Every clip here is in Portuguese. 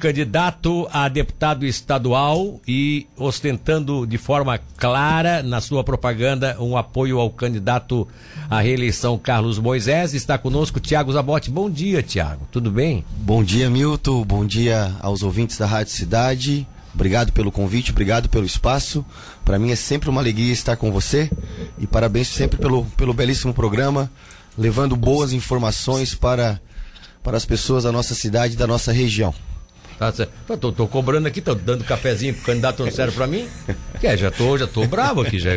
Candidato a deputado estadual e ostentando de forma clara na sua propaganda um apoio ao candidato à reeleição Carlos Moisés. Está conosco Tiago Zabotti. Bom dia, Tiago. Tudo bem? Bom dia, Milton. Bom dia aos ouvintes da Rádio Cidade. Obrigado pelo convite, obrigado pelo espaço. Para mim é sempre uma alegria estar com você e parabéns sempre pelo, pelo belíssimo programa, levando boas informações para, para as pessoas da nossa cidade e da nossa região. Tá certo. Tô, tô, cobrando aqui, tô dando cafezinho pro candidato não serve pra mim. É, já tô, já tô bravo aqui já.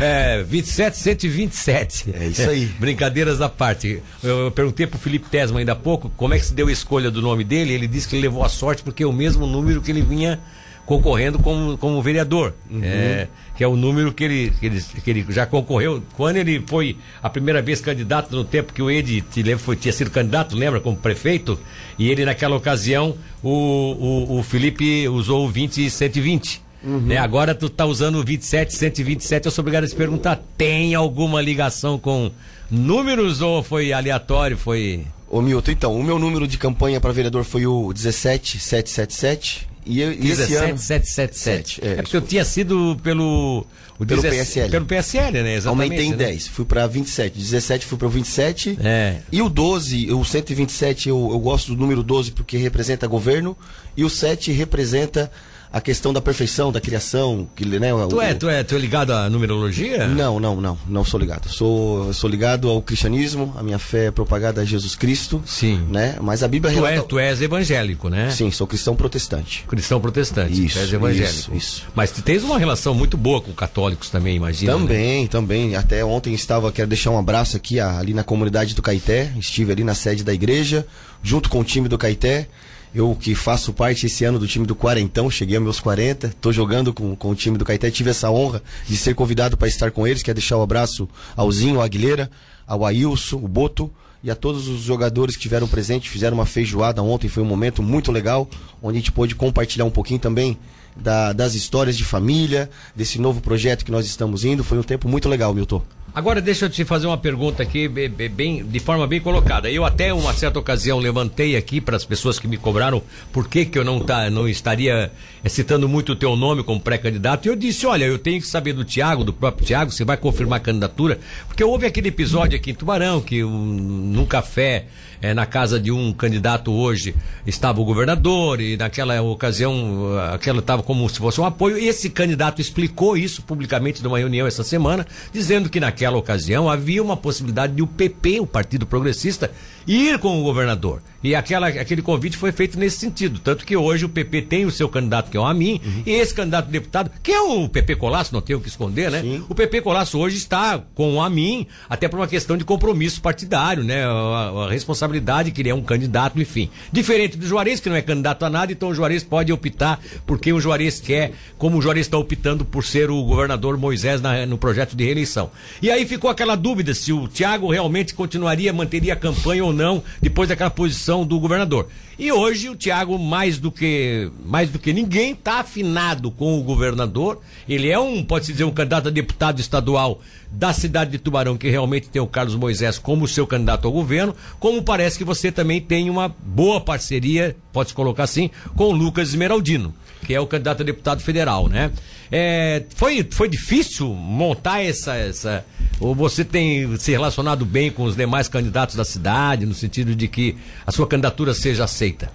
É, 27, 127. É isso aí. É, brincadeiras à parte. Eu, eu perguntei pro Felipe Tesma ainda há pouco como é que se deu a escolha do nome dele. Ele disse que ele levou a sorte porque é o mesmo número que ele vinha concorrendo como, como vereador. Uhum. É, que é o número que ele, que, ele, que ele já concorreu. Quando ele foi a primeira vez candidato, no tempo que o Ed foi, tinha sido candidato, lembra, como prefeito, e ele naquela ocasião, o, o, o Felipe usou o 20 e 120. Uhum. Né? Agora tu tá usando o 27, 127, eu sou obrigado a te perguntar, tem alguma ligação com números ou foi aleatório, foi... Ô Milton, então, o meu número de campanha para vereador foi o 17777 e, eu, e esse ano... 777. É, é porque eu tinha sido pelo... O pelo 17, PSL. Pelo PSL, né? Exatamente. Aumentei em né? 10, fui para 27. 17 fui para 27. É. E o 12, o 127, eu, eu gosto do número 12 porque representa governo. E o 7 representa a questão da perfeição, da criação, que, né, tu, é, tu, é, tu é ligado à numerologia? Não, não, não, não sou ligado. Sou, sou ligado ao cristianismo, a minha fé é propagada a Jesus Cristo. Sim. Né? Mas a Bíblia tu, relata... é, tu és evangélico, né? Sim, sou cristão protestante. Cristão protestante, isso, tu és evangélico. Isso, isso. Mas tu tens uma relação muito boa com católicos também, imagina. Né? Também, né? também. Até ontem estava, quero deixar um abraço aqui ali na comunidade do Caeté, estive ali na sede da igreja, junto com o time do Caeté. Eu que faço parte esse ano do time do Quarentão, cheguei aos meus 40, estou jogando com, com o time do Caeté, tive essa honra de ser convidado para estar com eles. Quero deixar o um abraço ao Zinho, ao Aguilera, ao Ailson, o Boto e a todos os jogadores que tiveram presente, fizeram uma feijoada ontem, foi um momento muito legal, onde a gente pôde compartilhar um pouquinho também da, das histórias de família, desse novo projeto que nós estamos indo. Foi um tempo muito legal, Milton. Agora deixa eu te fazer uma pergunta aqui, bem, de forma bem colocada. Eu até uma certa ocasião levantei aqui para as pessoas que me cobraram por que, que eu não, tá, não estaria é, citando muito o teu nome como pré-candidato. E eu disse, olha, eu tenho que saber do Tiago, do próprio Tiago, se vai confirmar a candidatura. Porque houve aquele episódio aqui em Tubarão, que um, num café, é, na casa de um candidato hoje, estava o governador, e naquela ocasião, aquela estava como se fosse um apoio. Esse candidato explicou isso publicamente numa reunião essa semana, dizendo que naquela ocasião havia uma possibilidade de o PP, o Partido Progressista, ir com o governador. E aquela, aquele convite foi feito nesse sentido. Tanto que hoje o PP tem o seu candidato, que é o Amin, uhum. e esse candidato deputado, que é o PP Colasso, não tenho o que esconder, né? Sim. O PP Colasso hoje está com o Amin, até por uma questão de compromisso partidário, né? A, a, responsabilidade que ele é um candidato, enfim. Diferente do Juarez, que não é candidato a nada, então o Juarez pode optar por quem o Juarez quer, como o Juarez está optando por ser o governador Moisés na, no projeto de reeleição. E aí ficou aquela dúvida se o Tiago realmente continuaria, manteria a campanha ou não, depois daquela posição do governador. E hoje o Tiago, mais do que mais do que ninguém, está afinado com o governador. Ele é um, pode-se dizer, um candidato a deputado estadual da cidade de Tubarão, que realmente tem o Carlos Moisés como seu candidato ao governo, como parece que você também tem uma boa parceria, pode-se colocar assim, com o Lucas Esmeraldino, que é o candidato a deputado federal, né? É, foi, foi difícil montar essa, essa. Ou você tem se relacionado bem com os demais candidatos da cidade, no sentido de que a sua candidatura seja aceita?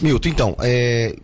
Milton, então, é,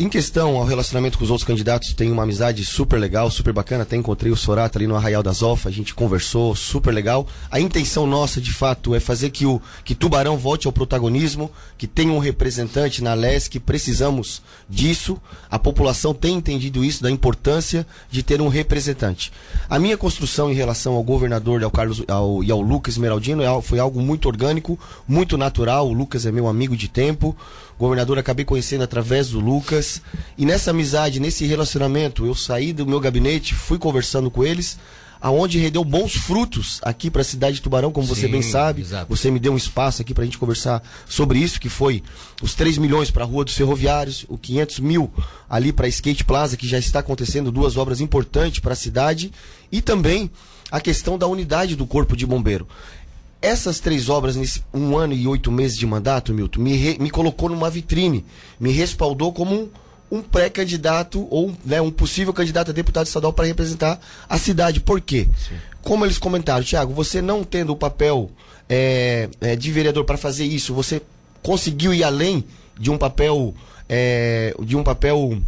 em questão ao relacionamento com os outros candidatos, tem uma amizade super legal, super bacana. Até encontrei o Sorata ali no Arraial das Alfa, a gente conversou, super legal. A intenção nossa, de fato, é fazer que o que Tubarão volte ao protagonismo, que tenha um representante na LESC, precisamos disso. A população tem entendido isso, da importância de ter um representante. A minha construção em relação ao governador ao Carlos, ao, e ao Lucas Esmeraldino é foi algo muito orgânico, muito natural. O Lucas é meu amigo de tempo governador acabei conhecendo através do Lucas. E nessa amizade, nesse relacionamento, eu saí do meu gabinete, fui conversando com eles, aonde rendeu bons frutos aqui para a cidade de Tubarão, como Sim, você bem sabe. Exato. Você me deu um espaço aqui para a gente conversar sobre isso, que foi os 3 milhões para a Rua dos Ferroviários, o 500 mil ali para a Skate Plaza, que já está acontecendo duas obras importantes para a cidade, e também a questão da unidade do Corpo de Bombeiro essas três obras nesse um ano e oito meses de mandato, Milton, me, re, me colocou numa vitrine, me respaldou como um, um pré-candidato ou né, um possível candidato a deputado estadual para representar a cidade. Por quê? Sim. Como eles comentaram, Tiago, você não tendo o papel é, é, de vereador para fazer isso, você conseguiu ir além de um papel é, de um papel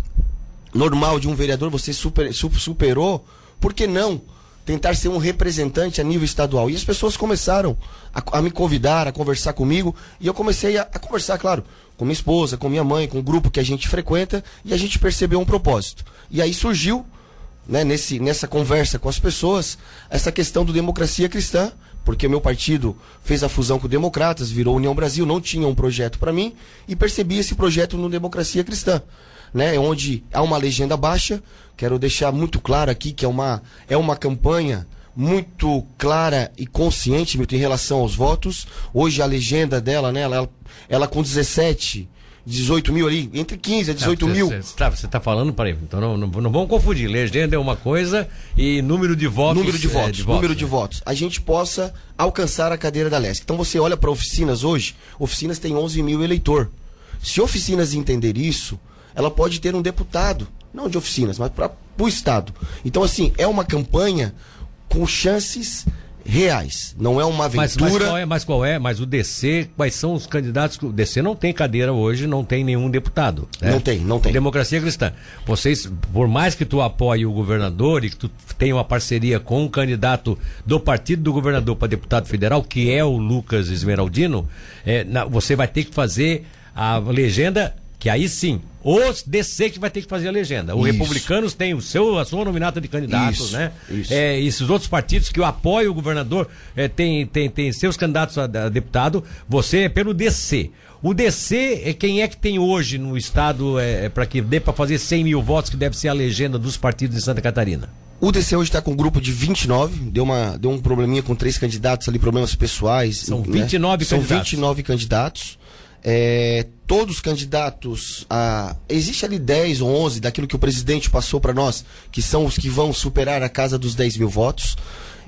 normal de um vereador, você super, superou, por que não? Tentar ser um representante a nível estadual. E as pessoas começaram a, a me convidar, a conversar comigo, e eu comecei a, a, conversar, claro, com minha esposa, com minha mãe, com o grupo que a gente frequenta, e a gente percebeu um propósito. E aí surgiu, né, nesse, nessa conversa com as pessoas, essa questão do democracia cristã, porque meu partido fez a fusão com o Democratas, virou União Brasil, não tinha um projeto para mim, e percebi esse projeto no Democracia Cristã né, onde há uma legenda baixa. Quero deixar muito claro aqui que é uma, é uma campanha muito clara e consciente Milton, em relação aos votos. Hoje a legenda dela, né, ela, ela com 17, 18 mil ali, entre 15 a 18 é, mil. Você está tá falando, peraí, então não, não, não, vamos confundir. Legenda é uma coisa e número de votos. Número de votos, é, de número de votos. A gente possa alcançar a cadeira da LESC. Então você olha para oficinas hoje, oficinas tem 11 mil eleitor. Se oficinas entender isso, ela pode ter um deputado, não de oficinas, mas para o Estado. Então, assim, é uma campanha com chances reais. Não é uma aventura. Mas, mas, qual é, mas qual é? Mas o DC, quais são os candidatos? O DC não tem cadeira hoje, não tem nenhum deputado. Né? Não tem, não tem. Democracia Cristã. Vocês, por mais que tu apoie o governador e que tu tenha uma parceria com um candidato do partido do governador para deputado federal, que é o Lucas Esmeraldino, é, na, você vai ter que fazer a legenda que aí sim, os DC que vai ter que fazer a legenda. Os republicanos têm o seu, a sua nominata de candidatos, isso, né? Isso. É, esses outros partidos que apoiam o governador é, têm tem, tem seus candidatos a, a, deputado. Você é pelo DC. O DC é quem é que tem hoje no estado é, é para que dê para fazer 100 mil votos, que deve ser a legenda dos partidos de Santa Catarina? O DC hoje está com um grupo de 29, deu, uma, deu um probleminha com três candidatos ali, problemas pessoais. São 29 né? candidatos. São 29 candidatos. É, todos os candidatos a. Existe ali 10 ou 11 daquilo que o presidente passou para nós, que são os que vão superar a casa dos 10 mil votos.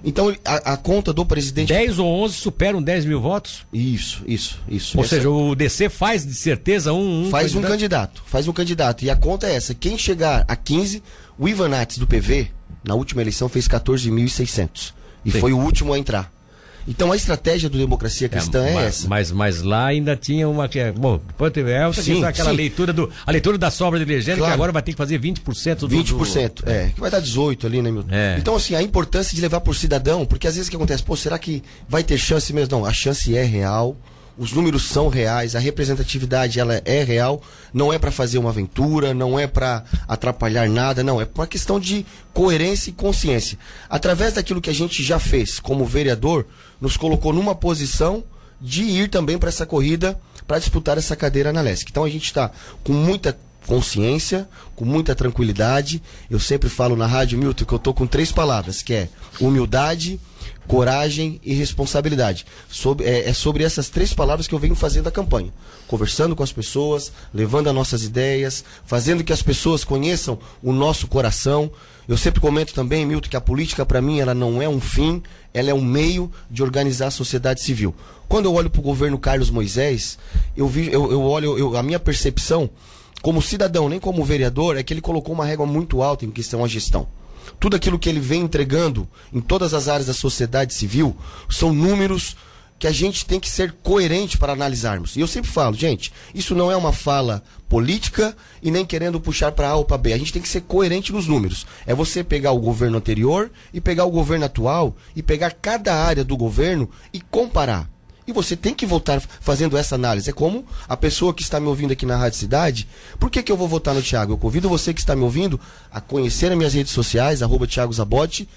Então, a, a, conta do presidente. 10 ou 11 superam 10 mil votos? Isso, isso, isso. Ou essa... seja, o DC faz de certeza um. um faz candidato? um candidato, faz um candidato. E a conta é essa: quem chegar a 15, o Ivanates do PV, na última eleição, fez 14.600. E Sim. foi o último a entrar. Então a estratégia do democracia cristã é, é essa. Mas, mas lá ainda tinha uma que é, bom, depois teve é, sim, aquela sim. leitura do a leitura da sobra de legenda claro. que agora vai ter que fazer 20% do 20%, do... é, que vai dar 18 ali, né, Milton? É. Então assim, a importância de levar por cidadão, porque às vezes o que acontece, pô, será que vai ter chance mesmo? Não, a chance é real os números são reais, a representatividade ela é real, não é para fazer uma aventura, não é para atrapalhar nada, não, é uma questão de coerência e consciência. Através daquilo que a gente já fez como vereador, nos colocou numa posição de ir também para essa corrida para disputar essa cadeira na LESC. Então a gente está com muita consciência, com muita tranquilidade. Eu sempre falo na Rádio Milton que eu tô com três palavras, que é humildade, coragem e responsabilidade. Sobre, é, é, sobre essas três palavras que eu venho fazendo a campanha. Conversando com as pessoas, levando as nossas ideias, fazendo que as pessoas conheçam o nosso coração. Eu sempre comento também, Milton, que a política para mim ela não é um fim, ela é um meio de organizar a sociedade civil. Quando eu olho para o governo Carlos Moisés, eu, vi, eu, eu olho, eu, a minha percepção como cidadão, nem como vereador, é que ele colocou uma régua muito alta em questão à gestão tudo aquilo que ele vem entregando em todas as áreas da sociedade civil são números que a gente tem que ser coerente para analisarmos. E eu sempre falo, gente, isso não é uma fala política e nem querendo puxar para A ou para B. A gente tem que ser coerente nos números. É você pegar o governo anterior e pegar o governo atual e pegar cada área do governo e comparar. E você tem que voltar fazendo essa análise. É como a pessoa que está me ouvindo aqui na Rádio Cidade. Por que, que eu vou votar no Thiago? Eu convido você que está me ouvindo a conhecer as minhas redes sociais, arroba Thiago Zabotti,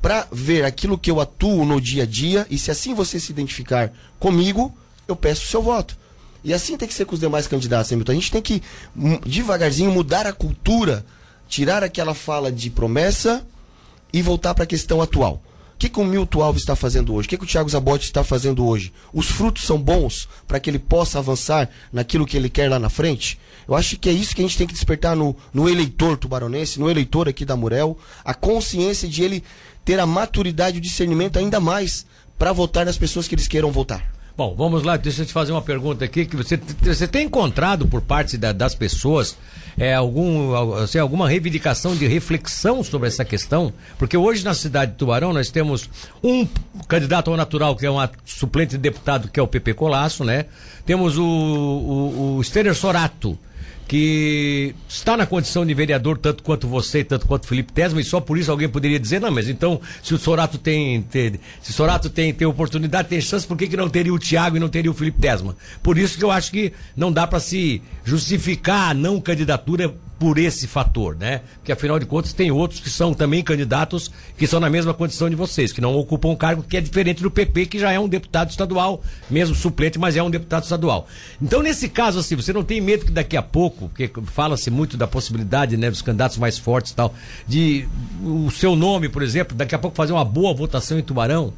para ver aquilo que eu atuo no dia a dia. E se assim você se identificar comigo, eu peço o seu voto. E assim tem que ser com os demais candidatos, Hamilton. A gente tem que, hum, devagarzinho, mudar a cultura, tirar aquela fala de promessa e voltar para a questão atual que, que o Milton Alves está fazendo hoje? O que, que o Thiago Zabotti está fazendo hoje? Os frutos são bons para que ele possa avançar naquilo que ele quer lá na frente? Eu acho que é isso que a gente tem que despertar no, no eleitor tubaronense, no eleitor aqui da Murel, a consciência de ele ter a maturidade e o discernimento ainda mais para votar nas pessoas que eles queiram votar. Bom, vamos lá, deixa eu te fazer uma pergunta aqui, que você, você tem encontrado por parte da, das pessoas é, algum, assim, alguma reivindicação de reflexão sobre essa questão? Porque hoje na cidade de Tubarão nós temos um candidato ao natural, que é um suplente de deputado, que é o PP Colasso, né? Temos o, o, o Stener Sorato, que está na condição de vereador tanto quanto você, tanto quanto Felipe Tesma, e só por isso alguém poderia dizer, não, mas então, se o Sorato tem, tem se o Sorato tem, tem oportunidade, tem chance, por que, que não teria o Tiago e não teria o Felipe Tesma? Por isso que eu acho que não dá para se justificar a não candidatura por esse fator, né? Porque afinal de contas tem outros que são também candidatos que são na mesma condição de vocês, que não ocupam um cargo que é diferente do PP, que já é um deputado estadual, mesmo suplente, mas é um deputado estadual. Então, nesse caso, assim, você não tem medo que daqui a pouco, porque fala-se muito da possibilidade, né, dos candidatos mais fortes e tal, de o seu nome, por exemplo, daqui a pouco fazer uma boa votação em Tubarão,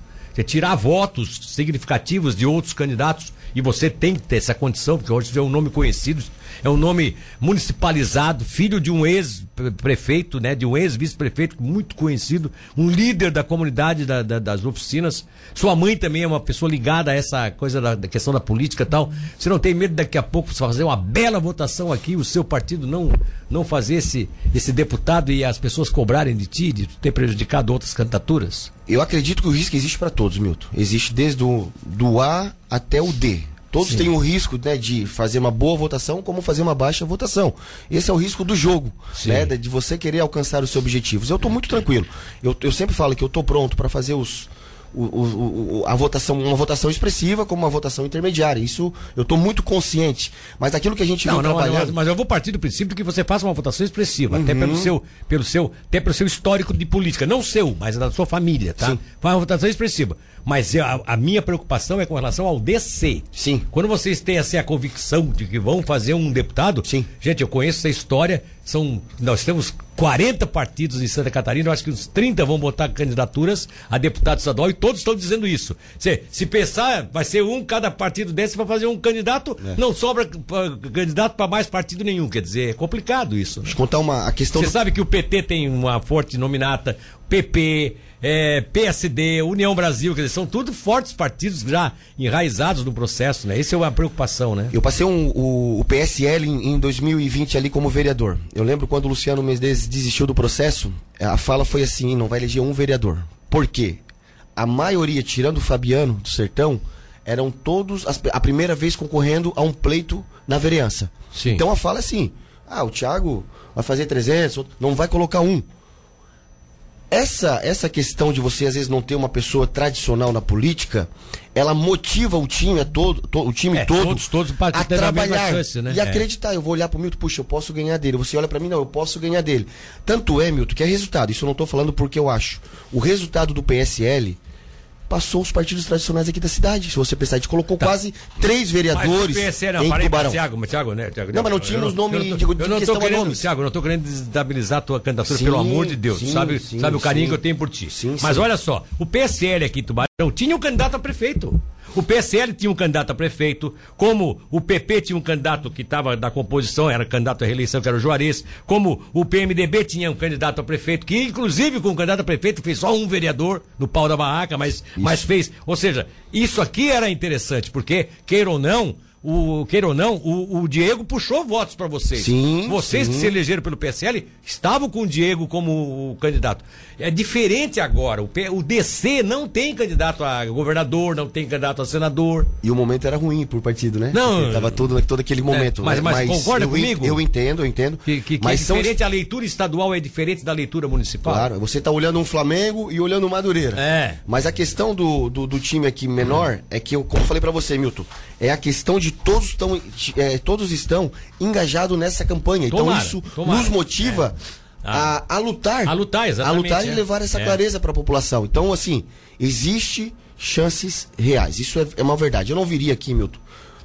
tirar votos significativos de outros candidatos e você tem que ter essa condição, porque hoje é um nome conhecido, é um nome municipalizado, filho de um ex-prefeito, né, de um ex-vice-prefeito muito conhecido, um líder da comunidade da, da, das oficinas. Sua mãe também é uma pessoa ligada a essa coisa da, da, questão da política e tal. Você não tem medo daqui a pouco fazer uma bela votação aqui, o seu partido não, não fazer esse, esse deputado e as pessoas cobrarem de ti, de ter prejudicado outras candidaturas? Eu acredito que o risco existe para todos, Milton. Existe desde o do A até o D. Todos Sim. têm o risco né, de fazer uma boa votação como fazer uma baixa votação. Esse é o risco do jogo, né, de você querer alcançar os seus objetivos. Eu estou muito tranquilo. Eu, eu sempre falo que eu estou pronto para fazer os, o, o, a votação, uma votação expressiva como uma votação intermediária. Isso eu estou muito consciente. Mas aquilo que a gente não, não trabalhando... mas, eu vou partir do princípio que você faça uma votação expressiva, uhum. até pelo seu, pelo seu, até pelo seu histórico de política, não seu, mas da sua família, tá? Sim. Faz uma votação expressiva. Mas eu, a, a, minha preocupação é com relação ao DC. Sim. Quando vocês têm assim, a convicção de que vão fazer um deputado, Sim. gente, eu conheço essa história. São, nós temos 40 partidos em Santa Catarina, eu acho que uns 30 vão botar candidaturas a deputado estadual e todos estão dizendo isso. Se, se pensar, vai ser um cada partido desse para fazer um candidato, é. não sobra pra, candidato para mais partido nenhum. Quer dizer, é complicado isso. Deixa eu contar uma a questão. Você do... sabe que o PT tem uma forte nominata, PP, é, PSD, União Brasil, quer dizer, são tudo fortes partidos já enraizados no processo, né? Essa é uma preocupação, né? Eu passei um, o, o, PSL em, em, 2020 ali como vereador. Eu lembro quando o Luciano Mendes desistiu do processo, a fala foi assim, não vai eleger um vereador. Por quê? A maioria, tirando o Fabiano do Sertão, eram todos as, a primeira vez concorrendo a um pleito na vereança. Sim. Então a fala é assim, ah, o Thiago vai fazer 300, não vai colocar um essa, essa questão de você às vezes não ter uma pessoa tradicional na política, ela motiva o time todo, to, o time é, todo todos, todos a trabalhar chance, né? e é. acreditar. Eu vou olhar pro Milton, puxa, eu posso ganhar dele. Você olha para mim, não, eu posso ganhar dele. Tanto é, Milton, que é resultado. Isso eu não estou falando porque eu acho. O resultado do PSL passou os partidos tradicionais aqui da cidade. Se você pensar, a gente colocou tá. quase três vereadores mas PSL, não, em parei, Tubarão. Thiago, Thiago, né? Thiago, não, mas não tínhamos nome de, de, eu não questão querendo, Thiago, eu não estou querendo desestabilizar a tua candidatura, sim, pelo amor de Deus. Sim, sabe, sim, sabe o carinho que eu tenho por ti. mas olha só, o PSL aqui em Tubarão tinha um candidato a prefeito. O PSL tinha um candidato a prefeito, como o PP tinha um candidato que estava na composição, era candidato à reeleição, que era o Juarez, como o PMDB tinha um candidato a prefeito, que inclusive com o candidato a prefeito fez só um vereador no pau da barraca, mas, mas fez. Ou seja, isso aqui era interessante, porque, queira ou não, o queira ou não, o, o Diego puxou votos para vocês. Sim. Vocês sim. que se elegeram pelo PSL estavam com o Diego como candidato. É diferente agora. O, P, o DC não tem candidato a governador, não tem candidato a senador. E o momento era ruim por partido, né? Não. Porque tava todo, todo aquele momento. É, mas, né? mas, mas, concorda eu, comigo? Eu entendo, eu entendo. Que, que, que mas é diferente, são... a leitura estadual é diferente da leitura municipal. Claro, você está olhando um Flamengo e olhando o Madureira. É. Mas a questão do, do, do time aqui menor é que, eu, como eu falei para você, Milton, é a questão de todos estão, é, todos estão engajados nessa campanha. Então tomara, isso tomara. nos motiva é. a, a lutar. A lutar, exatamente. A lutar é. e levar essa é. clareza para a população. Então, assim, existe chances reais. Isso é, é uma verdade. Eu não viria aqui, Milton,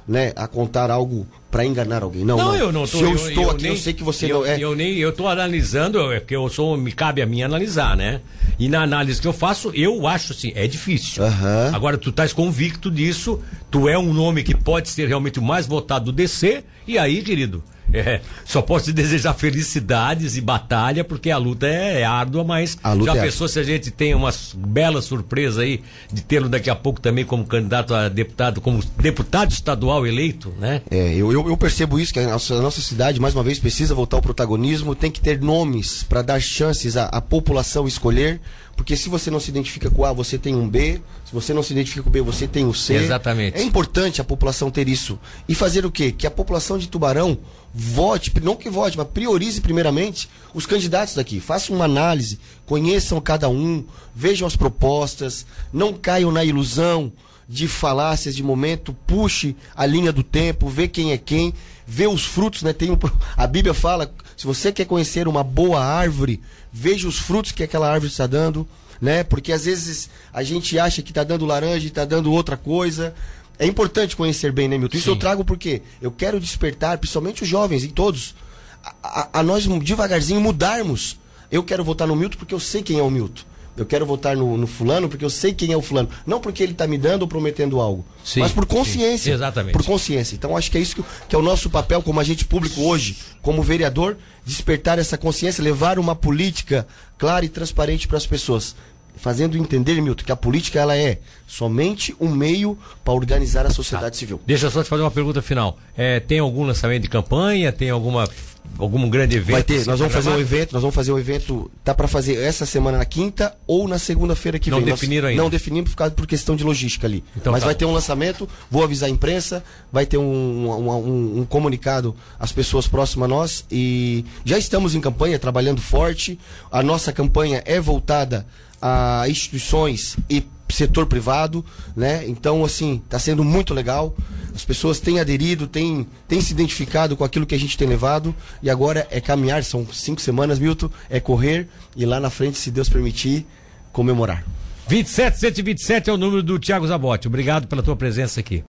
né, a contar algo para enganar alguém. Não, não, não. eu não tô, Se eu, eu estou eu aqui, nem, eu sei que você eu, não é. Eu nem, eu tô analisando, é que eu sou, me cabe a mim analisar, né? E na análise que eu faço, eu acho assim, é difícil. Uhum. Agora, tu estás convicto disso, tu é um nome que pode ser realmente o mais votado do DC, e aí, querido, É, só posso te desejar felicidades e batalha, porque a luta é, é árdua, mas já é pensou se a gente tem uma bela surpresa aí de tê-lo daqui a pouco também como candidato a deputado, como deputado estadual eleito, né? É, eu, eu, eu percebo isso, que a nossa, a nossa cidade, mais uma vez, precisa voltar ao protagonismo, tem que ter nomes para dar chances à, à população escolher, porque se você não se identifica com A, você tem um B, se você não se identifica com o B, você tem o C. Exatamente. É importante a população ter isso. E fazer o quê? Que a população de Tubarão vote, não que vote, mas priorize primeiramente os candidatos daqui. Façam uma análise, conheçam cada um, vejam as propostas, não caiam na ilusão de falácias de momento, puxe a linha do tempo, vê quem é quem, vê os frutos, né? Tem um, a Bíblia fala, se você quer conhecer uma boa árvore, veja os frutos que aquela árvore está dando, né? Porque às vezes a gente acha que está dando laranja e está dando outra coisa. É importante conhecer bem, né, Milton? Isso Sim. eu trago porque eu quero despertar, principalmente os jovens e todos, a, a- a nós devagarzinho mudarmos. Eu quero votar no Milton porque eu sei quem é o Milton. Eu quero votar no, no fulano porque eu sei quem é o fulano. Não porque ele está me dando ou prometendo algo. Sim, mas por sim. consciência. Exatamente. Por consciência. Então acho que é isso que, que é o nosso papel como agente público hoje, como vereador, despertar essa consciência, levar uma política clara e transparente para as pessoas. Fazendo entender, Milton, que a política ela é somente um meio para organizar a sociedade civil. Deixa eu só te fazer uma pergunta final. É, tem algum lançamento de campanha? Tem alguma algum grande evento? Vai ter, assim, nós vamos fazer um evento, nós vamos fazer um evento, tá para fazer essa semana na quinta ou na segunda-feira que Não vem. Nós definiram ainda. Não definimos por, causa, por questão de logística ali. Então Mas tá vai ter um lançamento, vou avisar a imprensa, vai ter um, um, um- um comunicado às pessoas próximas a nós e já estamos em campanha, trabalhando forte. A nossa campanha é voltada a instituições e setor privado, né? Então, assim, está sendo muito legal. As pessoas têm aderido, têm, têm se identificado com aquilo que a gente tem levado. E agora é caminhar, são cinco semanas, Milton, é correr e lá na frente, se Deus permitir, comemorar. 27 127 é o número do Thiago Zabotti. Obrigado pela tua presença aqui.